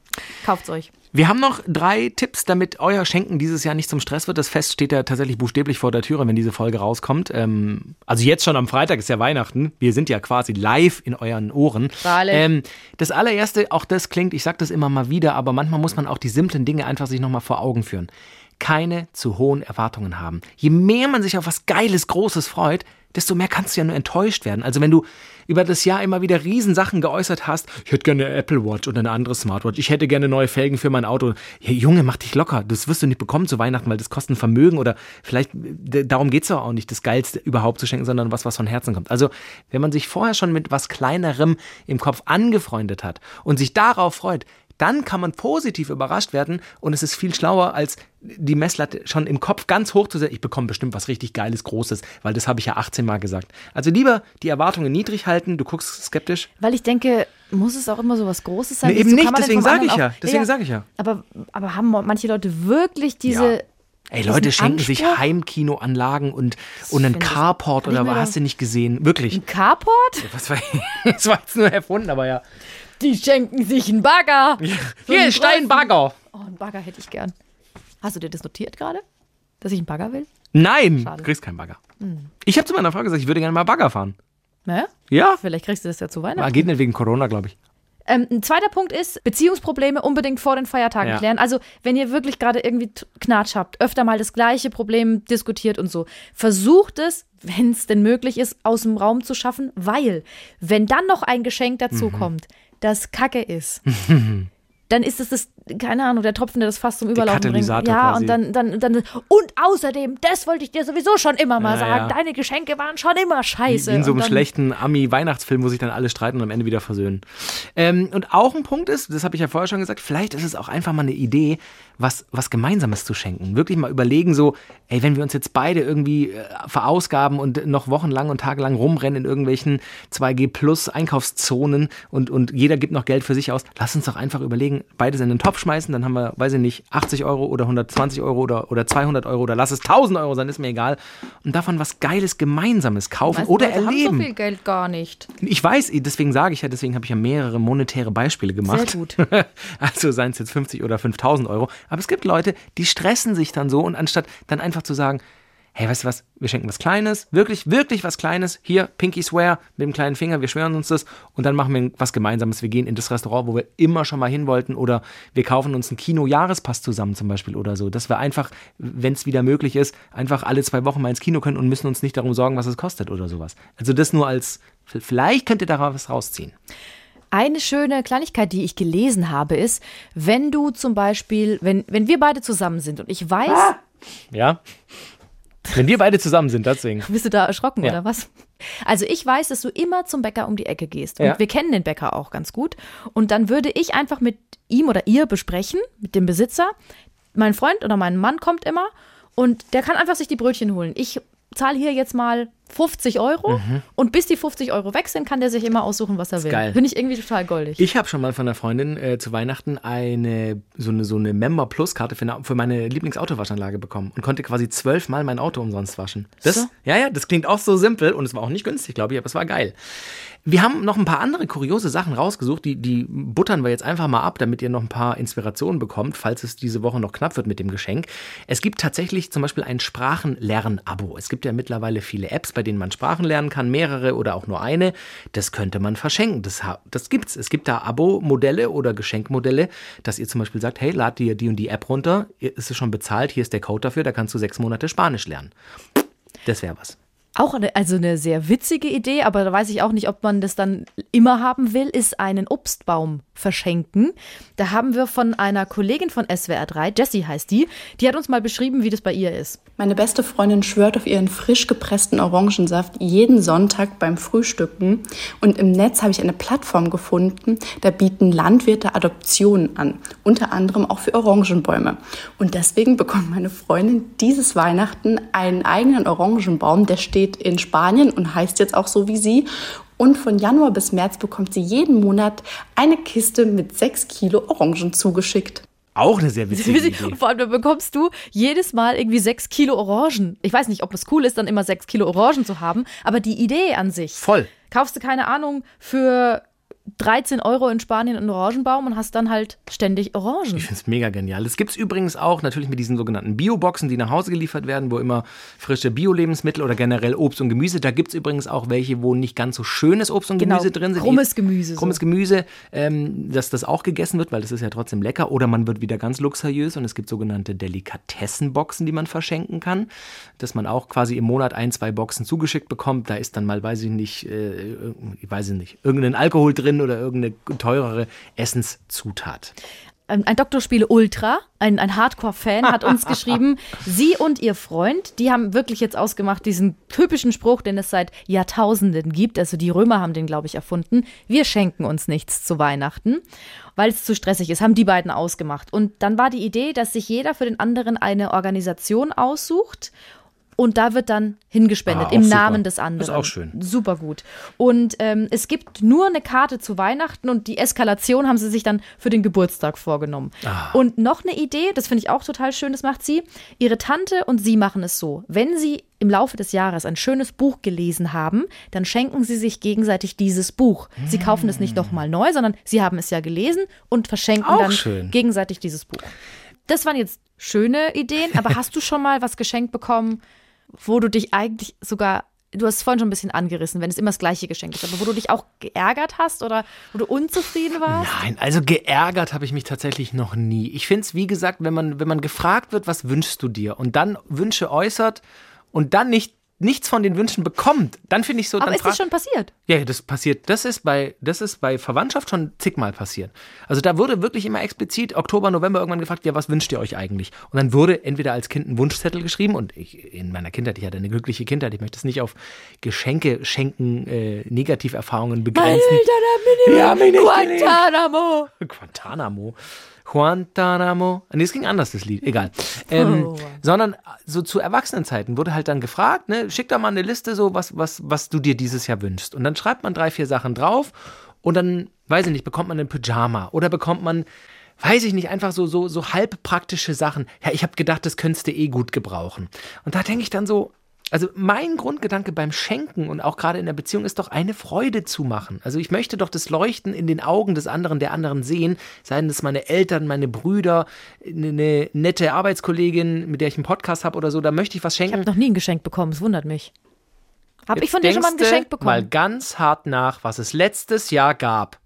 Kauft's euch. Wir haben noch drei Tipps, damit euer Schenken dieses Jahr nicht zum Stress wird. Das Fest steht ja tatsächlich buchstäblich vor der Türe, wenn diese Folge rauskommt. Ähm, also jetzt schon am Freitag ist ja Weihnachten. Wir sind ja quasi live in euren Ohren. Ähm, das allererste, auch das klingt, ich sage das immer mal wieder, aber manchmal muss man auch die simplen Dinge einfach sich nochmal vor Augen führen. Keine zu hohen Erwartungen haben. Je mehr man sich auf was Geiles, Großes freut, desto mehr kannst du ja nur enttäuscht werden. Also wenn du über das Jahr immer wieder Riesensachen geäußert hast, ich hätte gerne eine Apple Watch oder eine andere Smartwatch, ich hätte gerne neue Felgen für mein Auto. Ja, Junge, mach dich locker. Das wirst du nicht bekommen zu Weihnachten, weil das kostet ein Vermögen oder vielleicht, darum geht's doch auch nicht, das Geilste überhaupt zu schenken, sondern was, was von Herzen kommt. Also, wenn man sich vorher schon mit was Kleinerem im Kopf angefreundet hat und sich darauf freut, dann kann man positiv überrascht werden und es ist viel schlauer, als die Messlatte schon im Kopf ganz hoch zu setzen. Ich bekomme bestimmt was richtig Geiles, Großes, weil das habe ich ja 18 Mal gesagt. Also lieber die Erwartungen niedrig halten, du guckst skeptisch. Weil ich denke, muss es auch immer so was Großes sein? Nee, eben Wieso nicht, deswegen vom sag ich ja. auch- Deswegen sag ich ja. Aber, aber haben manche Leute wirklich diese. Ja. Ey, Leute schenken sich Anspruch? Heimkinoanlagen und, und einen Carport oder was hast du nicht gesehen? Wirklich. Ein Carport? Was war, das war jetzt nur erfunden, aber ja. Die schenken sich einen Bagger. So Hier einen ist Stein großen- Bagger. Oh, einen Bagger hätte ich gern. Hast du dir das notiert gerade? Dass ich einen Bagger will? Nein, Schade. du kriegst keinen Bagger. Ich habe zu meiner Frau gesagt, ich würde gerne mal Bagger fahren. Ne? Ja, Vielleicht kriegst du das ja zu aber Weihnachten. geht nicht wegen Corona, glaube ich. Ähm, ein zweiter Punkt ist, Beziehungsprobleme unbedingt vor den Feiertagen Ja. klären. Also, wenn ihr wirklich gerade irgendwie Knatsch habt, öfter mal das gleiche Problem diskutiert und so, versucht es, wenn es denn möglich ist, aus dem Raum zu schaffen, weil, wenn dann noch ein Geschenk dazu Mhm. Das Kacke ist, dann ist es das, keine Ahnung, der Tropfen, der das fast zum Überlaufen bringt. Katalysator Ja, quasi. und dann, dann, dann, und außerdem, das wollte ich dir sowieso schon immer mal Ja, sagen, ja. deine Geschenke waren schon immer Wie, scheiße. wie in so einem schlechten Ami-Weihnachtsfilm, wo sich dann alle streiten und am Ende wieder versöhnen. Ähm, und auch ein Punkt ist, das habe ich ja vorher schon gesagt, vielleicht ist es auch einfach mal eine Idee, was, was Gemeinsames zu schenken. Wirklich mal überlegen, so, ey, wenn wir uns jetzt beide irgendwie äh, verausgaben und noch wochenlang und tagelang rumrennen in irgendwelchen 2G Plus Einkaufszonen und, und jeder gibt noch Geld für sich aus, lass uns doch einfach überlegen, beides in den Topf schmeißen, dann haben wir, weiß ich nicht, 80 Euro oder 120 Euro oder, oder 200 Euro oder lass es 1000 Euro sein, ist mir egal. Und davon was Geiles Gemeinsames kaufen Meisten oder Leute erleben. haben so viel Geld gar nicht. Ich weiß, deswegen sage ich ja, deswegen habe ich ja mehrere monetäre Beispiele gemacht. Sehr gut. Also seien es jetzt 50 oder 5000 Euro. Aber es gibt Leute, die stressen sich dann so und anstatt dann einfach zu sagen, hey, weißt du was, wir schenken was Kleines, wirklich, wirklich was Kleines. Hier, Pinky Swear mit dem kleinen Finger, wir schwören uns das und dann machen wir was Gemeinsames. Wir gehen in das Restaurant, wo wir immer schon mal hin wollten oder wir kaufen uns einen Kino-Jahrespass zusammen zum Beispiel oder so, dass wir einfach, wenn es wieder möglich ist, einfach alle zwei Wochen mal ins Kino können und müssen uns nicht darum sorgen, was es kostet oder sowas. Also das nur als, vielleicht könnt ihr daraus was rausziehen. Eine schöne Kleinigkeit, die ich gelesen habe, ist, wenn du zum Beispiel, wenn, wenn wir beide zusammen sind und ich weiß. Ah! Ja. Wenn wir beide zusammen sind, deswegen. Bist du da erschrocken ja. oder was? Also ich weiß, dass du immer zum Bäcker um die Ecke gehst. Und ja. wir kennen den Bäcker auch ganz gut. Und dann würde ich einfach mit ihm oder ihr besprechen, mit dem Besitzer, mein Freund oder mein Mann kommt immer und der kann einfach sich die Brötchen holen. Ich zahle hier jetzt mal 50 Euro mhm. und bis die 50 Euro weg sind, kann der sich immer aussuchen, was er will. Geil. Finde ich irgendwie total goldig. Ich habe schon mal von einer Freundin äh, zu Weihnachten eine so eine, so eine Member Plus Karte für, eine, für meine Lieblingsautowaschanlage bekommen und konnte quasi zwölfmal mein Auto umsonst waschen. Das, so? Ja, ja, das klingt auch so simpel und es war auch nicht günstig, glaube ich, aber es war geil. Wir haben noch ein paar andere kuriose Sachen rausgesucht, die, die buttern wir jetzt einfach mal ab, damit ihr noch ein paar Inspirationen bekommt, falls es diese Woche noch knapp wird mit dem Geschenk. Es gibt tatsächlich zum Beispiel ein Sprachenlern-Abo. Es gibt ja mittlerweile viele Apps, bei denen man Sprachen lernen kann, mehrere oder auch nur eine. Das könnte man verschenken. Das, das gibt's. Es gibt da Abo-Modelle oder Geschenkmodelle, dass ihr zum Beispiel sagt, hey, lad dir die und die App runter, ist es schon bezahlt, hier ist der Code dafür, da kannst du sechs Monate Spanisch lernen. Das wäre was. Auch eine, also eine sehr witzige Idee, aber da weiß ich auch nicht, ob man das dann immer haben will, ist einen Obstbaum verschenken. Da haben wir von einer Kollegin von SWR 3, Jessie heißt die, die hat uns mal beschrieben, wie das bei ihr ist. Meine beste Freundin schwört auf ihren frisch gepressten Orangensaft jeden Sonntag beim Frühstücken. Und im Netz habe ich eine Plattform gefunden, da bieten Landwirte Adoptionen an, unter anderem auch für Orangenbäume. Und deswegen bekommt meine Freundin dieses Weihnachten einen eigenen Orangenbaum, der steht steht in Spanien und heißt jetzt auch so wie sie. Und von Januar bis März bekommt sie jeden Monat eine Kiste mit sechs Kilo Orangen zugeschickt. Auch eine sehr witzige Idee. Vor allem, da bekommst du jedes Mal irgendwie sechs Kilo Orangen. Ich weiß nicht, ob es cool ist, dann immer sechs Kilo Orangen zu haben, aber die Idee an sich. Voll. Kaufst du keine Ahnung für 13 Euro in Spanien einen Orangenbaum und hast dann halt ständig Orangen. Ich finde es mega genial. Das gibt es übrigens auch natürlich mit diesen sogenannten Bio-Boxen, die nach Hause geliefert werden, wo immer frische Bio-Lebensmittel oder generell Obst und Gemüse. Da gibt es übrigens auch welche, wo nicht ganz so schönes Obst und genau, Gemüse drin sind. Krummes Gemüse. Krummes so. Gemüse, ähm, dass das auch gegessen wird, weil das ist ja trotzdem lecker. Oder man wird wieder ganz luxuriös und es gibt sogenannte Delikatessenboxen, die man verschenken kann. Dass man auch quasi im Monat ein, zwei Boxen zugeschickt bekommt. Da ist dann mal, weiß ich nicht, äh, ich weiß nicht, irgendein Alkohol drin oder irgendeine teurere Essenszutat. Ein Doktorspiele Ultra, ein, ein Hardcore-Fan, hat uns geschrieben, sie und ihr Freund, die haben wirklich jetzt ausgemacht, diesen typischen Spruch, den es seit Jahrtausenden gibt. Also die Römer haben den, glaube ich, erfunden. Wir schenken uns nichts zu Weihnachten, weil es zu stressig ist, haben die beiden ausgemacht. Und dann war die Idee, dass sich jeder für den anderen eine Organisation aussucht und da wird dann hingespendet ah, im super. Namen des anderen. Ist auch schön. Super gut. Und ähm, es gibt nur eine Karte zu Weihnachten und die Eskalation haben sie sich dann für den Geburtstag vorgenommen. Ah. Und noch eine Idee, das finde ich auch total schön, das macht sie. Ihre Tante und sie machen es so. Wenn sie im Laufe des Jahres ein schönes Buch gelesen haben, dann schenken sie sich gegenseitig dieses Buch. Sie kaufen es nicht nochmal neu, sondern sie haben es ja gelesen und verschenken auch dann schön. gegenseitig dieses Buch. Das waren jetzt schöne Ideen, aber hast du schon mal was geschenkt bekommen, wo du dich eigentlich sogar du hast es vorhin schon ein bisschen angerissen, wenn es immer das gleiche Geschenk ist, aber wo du dich auch geärgert hast oder wo du unzufrieden warst? Nein, also geärgert habe ich mich tatsächlich noch nie. Ich finde es, wie gesagt, wenn man, wenn man gefragt wird, was wünschst du dir und dann Wünsche äußert und dann nicht nichts von den Wünschen bekommt, dann finde ich so. Aber ist das schon passiert? Ja, das passiert. Das ist bei, das ist bei Verwandtschaft schon zigmal passiert. Also da wurde wirklich immer explizit Oktober, November irgendwann gefragt, ja, was wünscht ihr euch eigentlich? Und dann wurde entweder als Kind ein Wunschzettel geschrieben und ich in meiner Kindheit, ich hatte eine glückliche Kindheit, ich möchte es nicht auf Geschenke schenken, äh, Negativerfahrungen begrenzen. Meine Eltern haben mir ja, Guantanamo. Guantanamo. Guantanamo. Nee, es ging anders, das Lied. Egal. Ähm, oh. Sondern so zu Erwachsenenzeiten wurde halt dann gefragt, ne, schick da mal eine Liste, so was, was, was du dir dieses Jahr wünschst. Und dann schreibt man drei, vier Sachen drauf und dann, weiß ich nicht, bekommt man ein Pyjama oder bekommt man, weiß ich nicht, einfach so, so, so halb praktische Sachen. Ja, ich habe gedacht, das könntest du eh gut gebrauchen. Und da denke ich dann so, Also mein Grundgedanke beim Schenken und auch gerade in der Beziehung ist doch eine Freude zu machen. Also ich möchte doch das Leuchten in den Augen des anderen, der anderen sehen, seien es meine Eltern, meine Brüder, eine nette Arbeitskollegin, mit der ich einen Podcast habe oder so, da möchte ich was Ich schenken. habe noch nie ein Geschenk bekommen, es wundert mich. Habe ich von dir schon mal ein Geschenk bekommen? Mal ganz hart nach, was es letztes Jahr gab.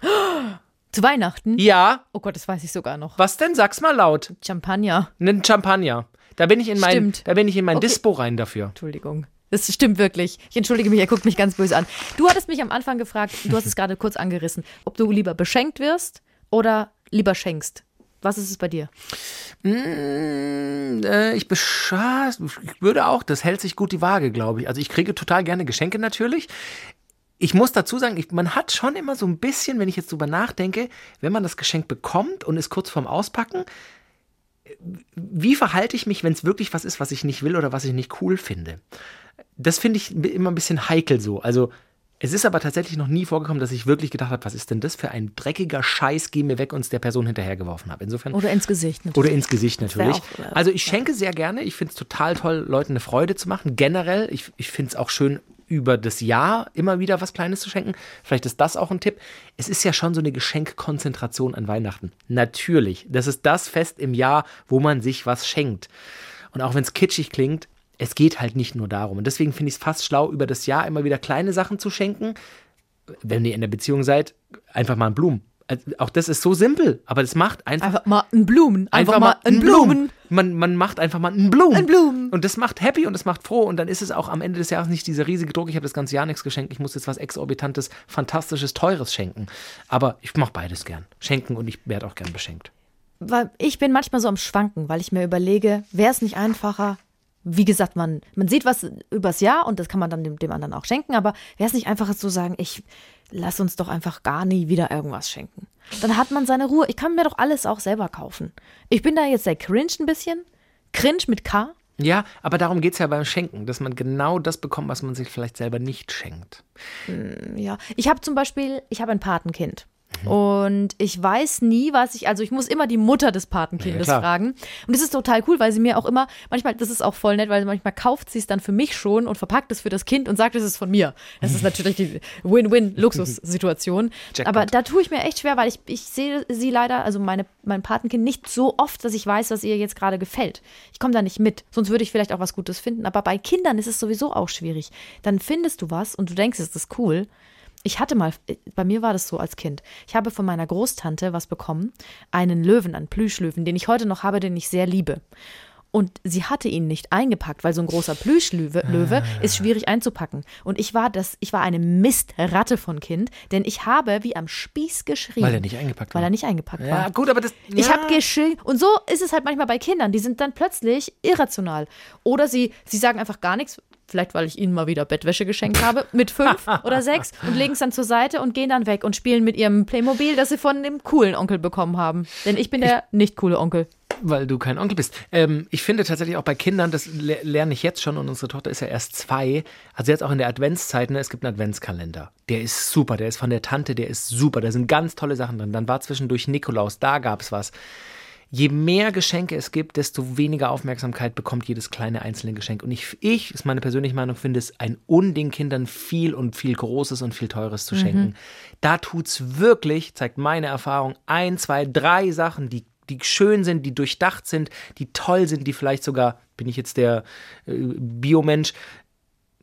Zu Weihnachten? Ja, Oh Gott, das weiß ich sogar noch. was denn? Sag's mal laut. Champagner. Einen Champagner. Da bin ich in mein, Stimmt. da bin ich in mein Okay. Dispo rein dafür. Entschuldigung. Das stimmt wirklich. Ich entschuldige mich, er guckt mich ganz böse an. Du hattest mich am Anfang gefragt, du hast es gerade kurz angerissen, ob du lieber beschenkt wirst oder lieber schenkst. Was ist es bei dir? Mm, äh, ich, ich würde auch, das hält sich gut die Waage, glaube ich. Also ich kriege total gerne Geschenke natürlich. Ich muss dazu sagen, ich, man hat schon immer so ein bisschen, wenn ich jetzt drüber nachdenke, wenn man das Geschenk bekommt und ist kurz vorm Auspacken, wie verhalte ich mich, wenn es wirklich was ist, was ich nicht will oder was ich nicht cool finde? Das finde ich immer ein bisschen heikel so. Also es ist aber tatsächlich noch nie vorgekommen, dass ich wirklich gedacht habe, was ist denn das für ein dreckiger Scheiß, geh mir weg und es der Person hinterhergeworfen habe. Insofern Oder ins Gesicht natürlich. oder ins Gesicht natürlich. auch, äh, also ich schenke sehr gerne. Ich finde es total toll, Leuten eine Freude zu machen. Generell, ich, ich finde es auch schön, über das Jahr immer wieder was Kleines zu schenken. Vielleicht ist das auch ein Tipp. Es ist ja schon so eine Geschenkkonzentration an Weihnachten. Natürlich. Das ist das Fest im Jahr, wo man sich was schenkt. Und auch wenn es kitschig klingt, es geht halt nicht nur darum. Und deswegen finde ich es fast schlau, über das Jahr immer wieder kleine Sachen zu schenken. Wenn ihr in der Beziehung seid, einfach mal einen Blumen. Also Auch das ist so simpel, aber das macht einfach Einfach mal ein Blumen. Einfach, mal ein Blumen. Man, man macht einfach mal einen Blumen. Ein Blumen. Und das macht happy und das macht froh. Und dann ist es auch am Ende des Jahres nicht dieser riesige Druck. Ich habe das ganze Jahr nichts geschenkt. Ich muss jetzt was Exorbitantes, Fantastisches, Teures schenken. Aber ich mache beides gern. Schenken und ich werde auch gern beschenkt. Weil ich bin manchmal so am Schwanken, weil ich mir überlege, wäre es nicht einfacher, wie gesagt, man, man sieht was übers Jahr und das kann man dann dem, dem anderen auch schenken, aber wäre es nicht einfacher zu sagen, ich lass uns doch einfach gar nie wieder irgendwas schenken. Dann hat man seine Ruhe. Ich kann mir doch alles auch selber kaufen. Ich bin da jetzt sehr cringe ein bisschen. Cringe mit K. Ja, aber darum geht es ja beim Schenken, dass man genau das bekommt, was man sich vielleicht selber nicht schenkt. Ja, ich habe zum Beispiel, ich habe ein Patenkind. Und ich weiß nie, was ich, also ich muss immer die Mutter des Patenkindes Ja, fragen. Und das ist total cool, weil sie mir auch immer, manchmal, das ist auch voll nett, weil manchmal kauft sie es dann für mich schon und verpackt es für das Kind und sagt, es ist von mir. Das ist natürlich die Win-Win-Luxussituation. Aber da tue ich mir echt schwer, weil ich, ich sehe sie leider, also meine, mein Patenkind, nicht so oft, dass ich weiß, was ihr jetzt gerade gefällt. Ich komme da nicht mit. Sonst würde ich vielleicht auch was Gutes finden. Aber bei Kindern ist es sowieso auch schwierig. Dann findest du was und du denkst, es ist cool. Ich hatte mal, bei mir war das so als Kind. Ich habe von meiner Großtante was bekommen, einen Löwen, einen Plüschlöwen, den ich heute noch habe, den ich sehr liebe. Und sie hatte ihn nicht eingepackt, weil so ein großer Plüschlöwe Löwe ist schwierig einzupacken. Und ich war das, ich war eine Mistratte von Kind, denn ich habe wie am Spieß geschrien. Weil er nicht eingepackt Weil war. er nicht eingepackt Ja, war. gut, aber das. Ich ja. habe geschrien. Und so ist es halt manchmal bei Kindern. Die sind dann plötzlich irrational. Oder sie, sie sagen einfach gar nichts. Vielleicht, weil ich ihnen mal wieder Bettwäsche geschenkt habe, mit fünf oder sechs und legen es dann zur Seite und gehen dann weg und spielen mit ihrem Playmobil, das sie von dem coolen Onkel bekommen haben. Denn ich bin der nicht coole Onkel. Weil du kein Onkel bist. Ähm, ich finde tatsächlich auch bei Kindern, das le lerne ich jetzt schon und unsere Tochter ist ja erst zwei, also jetzt auch in der Adventszeit, ne, es gibt einen Adventskalender. Der ist super, der ist von der Tante, der ist super, da sind ganz tolle Sachen drin. Dann war zwischendurch Nikolaus, da gab es was. Je mehr Geschenke es gibt, desto weniger Aufmerksamkeit bekommt jedes kleine einzelne Geschenk. Und ich, ich, ist meine persönliche Meinung, finde es ein Unding, Kindern viel und viel Großes und viel Teures zu schenken. Da tut's wirklich, zeigt meine Erfahrung, ein, zwei, drei Sachen, die die schön sind, die durchdacht sind, die toll sind, die vielleicht sogar, bin ich jetzt der äh, Biomensch,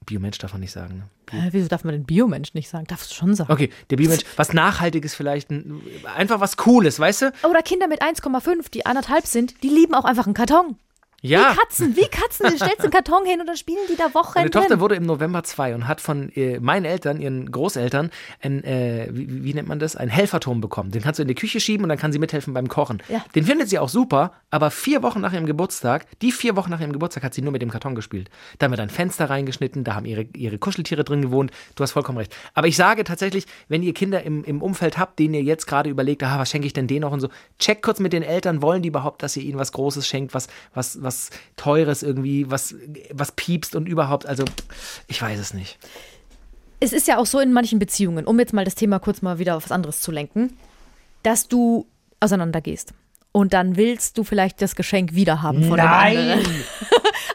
Biomensch darf man nicht sagen, ne? Äh, wieso darf man den Biomensch nicht sagen? Darfst du schon sagen. Okay, der Biomensch, was Nachhaltiges vielleicht, ein- einfach was Cooles, weißt du? Oder Kinder mit 1,5, die anderthalb sind, die lieben auch einfach einen Karton. Ja. Wie Katzen, wie Katzen. Du stellst einen Karton hin und dann spielen die da Wochen Meine Tochter wurde im November zwei und hat von äh, meinen Eltern, ihren Großeltern, ein, äh, wie, wie nennt man das, einen Helferturm bekommen. Den kannst du in die Küche schieben und dann kann sie mithelfen beim Kochen. Ja. Den findet sie auch super, aber vier Wochen nach ihrem Geburtstag, die vier Wochen nach ihrem Geburtstag hat sie nur mit dem Karton gespielt. Da haben wir dann Fenster reingeschnitten, da haben ihre, ihre Kuscheltiere drin gewohnt. Du hast vollkommen recht. Aber ich sage tatsächlich, wenn ihr Kinder im, im Umfeld habt, denen ihr jetzt gerade überlegt, ah, was schenke ich denn denen noch und so, checkt kurz mit den Eltern, wollen die überhaupt, dass ihr ihnen was Großes schenkt, was, was, was Teures irgendwie, was, was piepst und überhaupt, also ich weiß es nicht. es ist ja auch so in manchen Beziehungen, um jetzt mal das Thema kurz mal wieder auf was anderes zu lenken, dass du auseinandergehst. Und dann willst du vielleicht das Geschenk wiederhaben von dem anderen.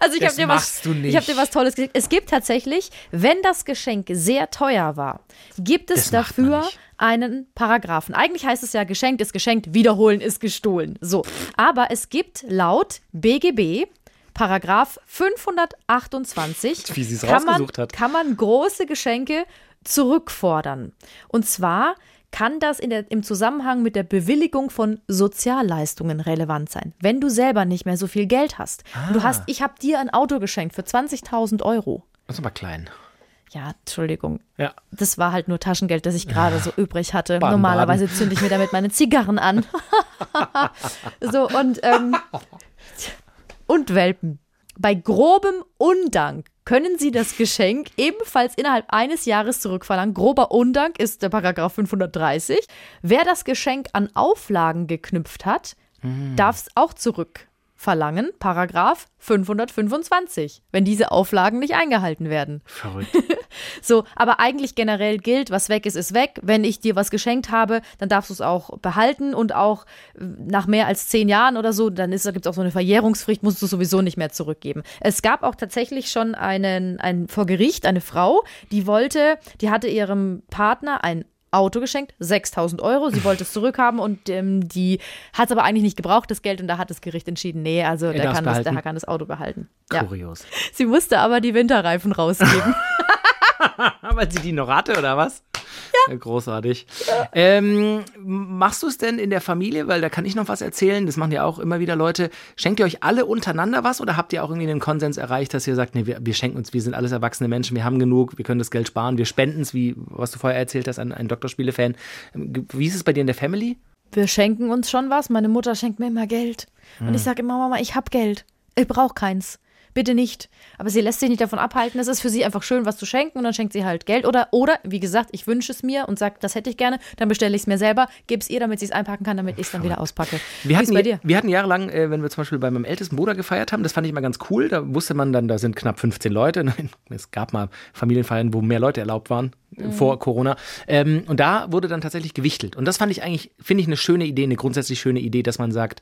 Also ich Das habe dir machst was, du nicht. ich habe dir was Tolles gesagt. Es gibt tatsächlich, wenn das Geschenk sehr teuer war, gibt es Das dafür. Einen Paragraphen. Eigentlich heißt es ja, geschenkt ist geschenkt, wiederholen ist gestohlen. So, aber es gibt laut BGB Paragraph 528 Wie sie es kann man, rausgesucht hat. kann man große Geschenke zurückfordern. Und zwar kann das in der, im Zusammenhang mit der Bewilligung von Sozialleistungen relevant sein. Wenn du selber nicht mehr so viel Geld hast. Und du hast, ich habe dir ein Auto geschenkt für 20.000 Euro. Das ist aber klein. Ja, Entschuldigung. Ja. Das war halt nur Taschengeld, das ich gerade so übrig hatte. Baden, Normalerweise zünde ich mir damit meine Zigarren an. so, und, ähm, und Welpen. Bei grobem Undank können Sie das Geschenk ebenfalls innerhalb eines Jahres zurückverlangen. Grober Undank ist der Paragraph 530. Wer das Geschenk an Auflagen geknüpft hat, darf es auch zurückverlangen. Paragraph 525, wenn diese Auflagen nicht eingehalten werden. Verrückt. So, aber eigentlich generell gilt, was weg ist, ist weg. Wenn ich dir was geschenkt habe, dann darfst du es auch behalten und auch äh, nach mehr als zehn Jahren oder so, dann gibt es auch so eine Verjährungsfrist, musst du sowieso nicht mehr zurückgeben. Es gab auch tatsächlich schon einen, ein, vor Gericht eine Frau, die wollte, die hatte ihrem Partner ein Auto geschenkt, 6000 Euro. Sie wollte es zurückhaben und ähm, die hat es aber eigentlich nicht gebraucht, das Geld. Und da hat das Gericht entschieden, nee, also der kann, das, der kann das Auto behalten. Ja. Kurios. Sie musste aber die Winterreifen rausgeben. Weil sie die noch hatte, oder was? Ja. Großartig. Ähm, machst du es denn in der Familie? Weil da kann ich noch was erzählen. Das machen ja auch immer wieder Leute. Schenkt ihr euch alle untereinander was oder habt ihr auch irgendwie einen Konsens erreicht, dass ihr sagt, nee, wir, wir schenken uns, wir sind alles erwachsene Menschen, wir haben genug, wir können das Geld sparen, wir spenden es, wie was du vorher erzählt hast, an einen Doktorspiele-Fan. Wie ist es bei dir in der Family? wir schenken uns schon was. Meine Mutter schenkt mir immer Geld. Und ich sage immer, Mama, ich habe Geld. Ich brauche keins. Bitte nicht. Aber sie lässt sich nicht davon abhalten. Es ist für sie einfach schön, was zu schenken und dann schenkt sie halt Geld. Oder, oder wie gesagt, ich wünsche es mir und sage, das hätte ich gerne. Dann bestelle ich es mir selber, gebe es ihr, damit sie es einpacken kann, damit ich es dann wieder auspacke. Wir hatten, bei dir? wir hatten jahrelang, äh, wenn wir zum Beispiel bei meinem ältesten Bruder gefeiert haben, das fand ich immer ganz cool. Da wusste man dann, da sind knapp 15 Leute. Nein, es gab mal Familienfeiern, wo mehr Leute erlaubt waren Mhm. vor Corona. Ähm, und da wurde dann tatsächlich gewichtelt. Und das fand ich eigentlich, finde ich eine schöne Idee, eine grundsätzlich schöne Idee, dass man sagt,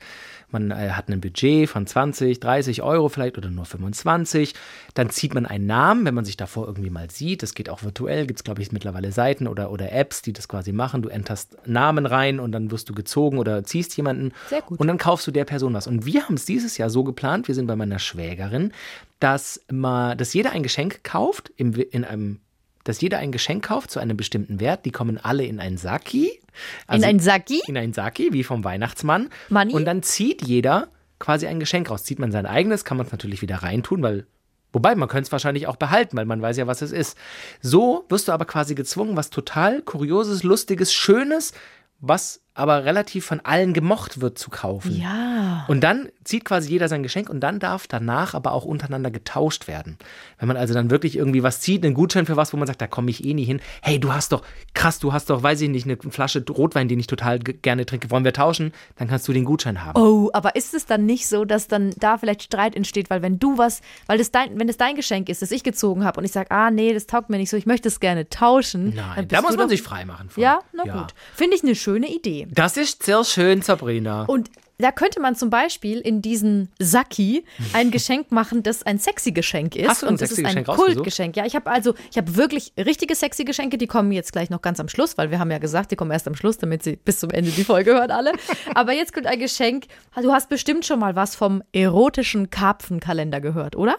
man äh, hat ein Budget von 20, 30 Euro vielleicht oder nur 25. Dann zieht man einen Namen, wenn man sich davor irgendwie mal sieht. Das geht auch virtuell, gibt es, glaube ich, mittlerweile Seiten oder, oder Apps, die das quasi machen. Du enterst Namen rein und dann wirst du gezogen oder ziehst jemanden. Sehr gut. Und dann kaufst du der Person was. Und wir haben es dieses Jahr so geplant, wir sind bei meiner Schwägerin, dass, mal, dass jeder ein Geschenk kauft, im, in einem, dass jeder ein Geschenk kauft zu einem bestimmten Wert. Die kommen alle in ein Saki. Also in ein Saki? in ein Saki, wie vom Weihnachtsmann. Money? Und dann zieht jeder quasi ein Geschenk raus. Zieht man sein eigenes, kann man es natürlich wieder reintun, weil. Wobei, man könnte es wahrscheinlich auch behalten, weil man weiß ja, was es ist. So wirst du aber quasi gezwungen, was total Kurioses, Lustiges, Schönes, was aber relativ von allen gemocht wird, zu kaufen. Ja. Und dann zieht quasi jeder sein Geschenk und dann darf danach aber auch untereinander getauscht werden. Wenn man also dann wirklich irgendwie was zieht, einen Gutschein für was, wo man sagt, da komme ich eh nie hin. Hey, du hast doch, krass, du hast doch, weiß ich nicht, eine Flasche Rotwein, den ich total ge- gerne trinke. Wollen wir tauschen? Dann kannst du den Gutschein haben. Oh, aber ist es dann nicht so, dass dann da vielleicht Streit entsteht, weil wenn du was, weil das dein, wenn es dein Geschenk ist, das ich gezogen habe und ich sage, ah nee, das taugt mir nicht so, ich möchte es gerne tauschen. Nein, da muss man sich frei machen. von. Ja, na gut. Finde ich eine schöne Idee. Das ist sehr schön, Sabrina. Und da könnte man zum Beispiel in diesen Saki ein Geschenk machen, das ein sexy Geschenk ist. Hast du ein und das ist ein? Kultgeschenk. Ja, ich habe also, ich habe wirklich richtige sexy Geschenke, die kommen jetzt gleich noch ganz am Schluss, weil wir haben ja gesagt, die kommen erst am Schluss, damit sie bis zum Ende die Folge hören alle. Aber jetzt kommt ein Geschenk. Du hast bestimmt schon mal was vom erotischen Karpfenkalender gehört, oder?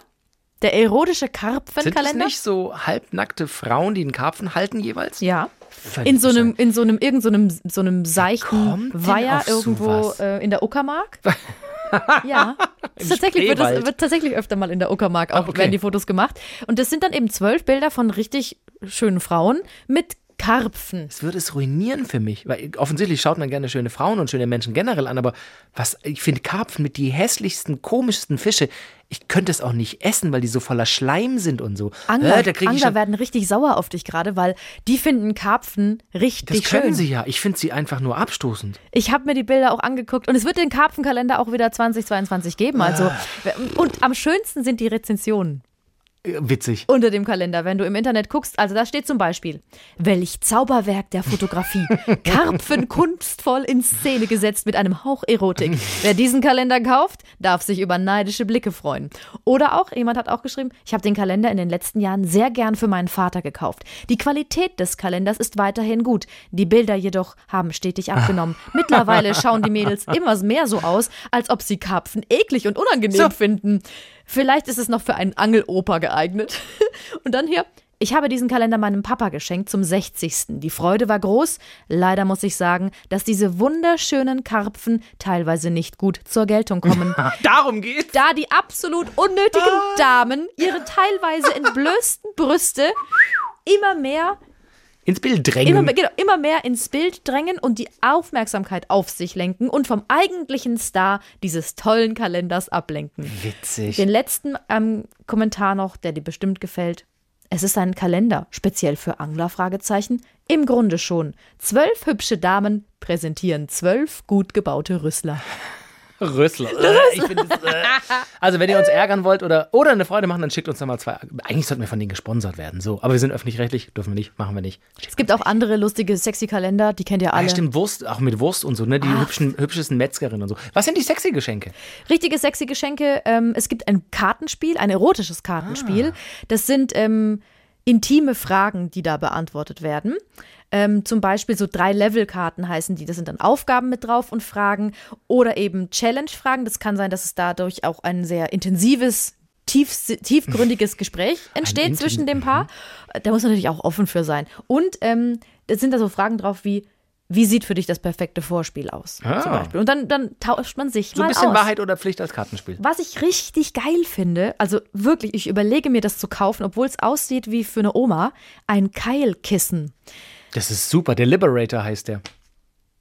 Der erotische Sind es Karpfenkalender? nicht so halbnackte Frauen, die einen Karpfen halten jeweils? Ja. Völlig In so einem, in so einem, irgend so einem, so einem seichten Weiher irgendwo äh, in der Uckermark. ja. Tatsächlich, wird, das, wird tatsächlich öfter mal in der Uckermark auch Ah, okay. werden die Fotos gemacht. Und das sind dann eben zwölf Bilder von richtig schönen Frauen mit Karpfen. Es würde es ruinieren für mich. Weil offensichtlich schaut man gerne schöne Frauen und schöne Menschen generell an, aber was, ich finde Karpfen mit die hässlichsten, komischsten Fische. Ich könnte es auch nicht essen, weil die so voller Schleim sind und so. Angler, äh, Angler werden richtig sauer auf dich gerade, weil die finden Karpfen das richtig können schön. sie ja. Ich finde sie einfach nur abstoßend. Ich habe mir die Bilder auch angeguckt und es wird den Karpfenkalender auch wieder 2022 geben. Also Ah. und am schönsten sind die Rezensionen. Äh, Witzig. unter dem Kalender, wenn du im Internet guckst. Also da steht zum Beispiel, welch Zauberwerk der Fotografie. Karpfen kunstvoll in Szene gesetzt mit einem Hauch Erotik. Wer diesen Kalender kauft, darf sich über neidische Blicke freuen. Oder auch, jemand hat auch geschrieben, ich habe den Kalender in den letzten Jahren sehr gern für meinen Vater gekauft. Die Qualität des Kalenders ist weiterhin gut. Die Bilder jedoch haben stetig abgenommen. Mittlerweile schauen die Mädels immer mehr so aus, als ob sie Karpfen eklig und unangenehm So. finden. Vielleicht ist es noch für einen Angeloper geeignet. Und dann hier. Ich habe diesen Kalender meinem Papa geschenkt zum 60. Die Freude war groß. Leider muss ich sagen, dass diese wunderschönen Karpfen teilweise nicht gut zur Geltung kommen. Darum geht's. da die absolut unnötigen Damen ihre teilweise entblößten Brüste immer mehr Ins Bild immer, drängen. mehr- genau, immer mehr ins Bild drängen und die Aufmerksamkeit auf sich lenken und vom eigentlichen Star dieses tollen Kalenders ablenken. Witzig. Den letzten ähm, Kommentar noch, der dir bestimmt gefällt. Es ist ein Kalender, speziell für Angler, Fragezeichen. Im Grunde schon. Zwölf hübsche Damen präsentieren zwölf gut gebaute Rüssler. Rüssler. Äh, das, äh. Also, wenn ihr uns ärgern wollt oder, oder eine Freude machen, dann schickt uns da mal zwei. Eigentlich sollten wir von denen gesponsert werden. So. Aber wir sind öffentlich-rechtlich, dürfen wir nicht, machen wir nicht. Es gibt auch andere lustige, sexy Kalender, die kennt ihr Ah, alle. ja, stimmt, Wurst, auch mit Wurst und so, ne? Die hübschen, hübschesten Metzgerinnen und so. Was sind die sexy Geschenke? Richtige sexy Geschenke. Ähm, es gibt ein Kartenspiel, ein erotisches Kartenspiel. Das sind ähm, intime Fragen, die da beantwortet werden. Ähm, zum Beispiel so drei Level-Karten heißen die. Das sind dann Aufgaben mit drauf und Fragen oder eben Challenge-Fragen. Das kann sein, dass es dadurch auch ein sehr intensives, tief, tiefgründiges Gespräch entsteht inten- zwischen dem Paar. Da muss man natürlich auch offen für sein. Und ähm, es sind da so Fragen drauf wie, wie sieht für dich das perfekte Vorspiel aus? Ah. Zum Beispiel. Und dann, dann tauscht man sich So ein mal bisschen aus. Wahrheit oder Pflicht als Kartenspiel. Was ich richtig geil finde, also wirklich, ich überlege mir das zu kaufen, obwohl es aussieht wie für eine Oma, ein Keilkissen. Das ist super. Der Liberator heißt der.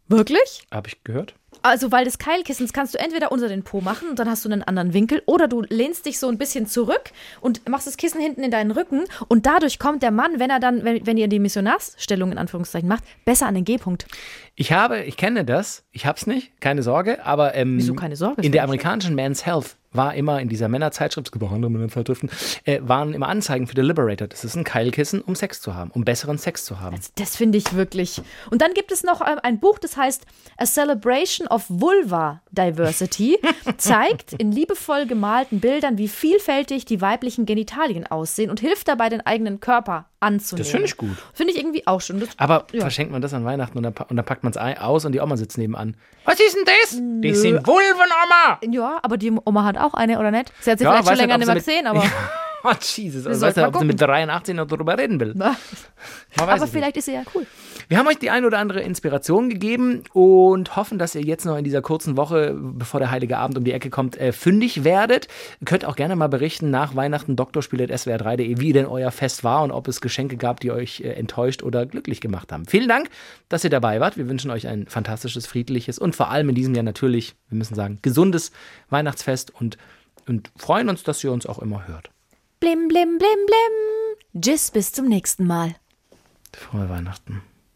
Wirklich? Habe ich gehört. Also, weil des Keilkissens kannst du entweder unter den Po machen und dann hast du einen anderen Winkel oder du lehnst dich so ein bisschen zurück und machst das Kissen hinten in deinen Rücken und dadurch kommt der Mann, wenn er dann, wenn, wenn ihr die Missionarsstellung in Anführungszeichen macht, besser an den G-Punkt. Ich habe, ich kenne das, ich hab's nicht, keine Sorge, aber ähm, Wieso keine Sorge? in der amerikanischen Men's Health war immer in dieser Männerzeitschrift, es gibt auch andere Männerzeitschriften, äh, waren immer Anzeigen für den Liberator. Das ist ein Keilkissen, um Sex zu haben, um besseren Sex zu haben. Das finde ich wirklich. Und dann gibt es noch ähm, ein Buch, das heißt A Celebration of Vulva Diversity, zeigt in liebevoll gemalten Bildern, wie vielfältig die weiblichen Genitalien aussehen und hilft dabei, den eigenen Körper anzunehmen. Das finde ich gut. Finde ich irgendwie auch schon. Das, Aber Ja. verschenkt man das an Weihnachten und dann, und dann packt man es aus und die Oma sitzt nebenan. Was ist denn das? Das sind Vulven, Oma! ja, aber die Oma hat auch eine, oder nicht? Sie hat sie Ja, vielleicht schon länger nicht, mehr sie gesehen, aber, Oh, Jesus. Also, weißt du, ob sie gucken. mit 83 noch darüber reden will. Aber es nicht. vielleicht ist sie ja cool. Wir haben euch die ein oder andere Inspiration gegeben und hoffen, dass ihr jetzt noch in dieser kurzen Woche, bevor der Heilige Abend um die Ecke kommt, äh, fündig werdet. Ihr könnt auch gerne mal berichten nach Weihnachten doktorspiel.swr3.de, wie denn euer Fest war und ob es Geschenke gab, die euch äh, enttäuscht oder glücklich gemacht haben. Vielen Dank, dass ihr dabei wart. Wir wünschen euch ein fantastisches, friedliches und vor allem in diesem Jahr natürlich, wir müssen sagen, gesundes Weihnachtsfest und, und freuen uns, dass ihr uns auch immer hört. Blim, blim, blim, blim. Tschüss, bis zum nächsten Mal. Frohe Weihnachten.